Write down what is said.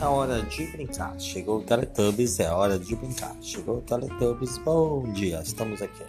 É hora de brincar. Chegou o Teletubbies, é hora de brincar. Chegou o Teletubbies, bom dia, estamos aqui.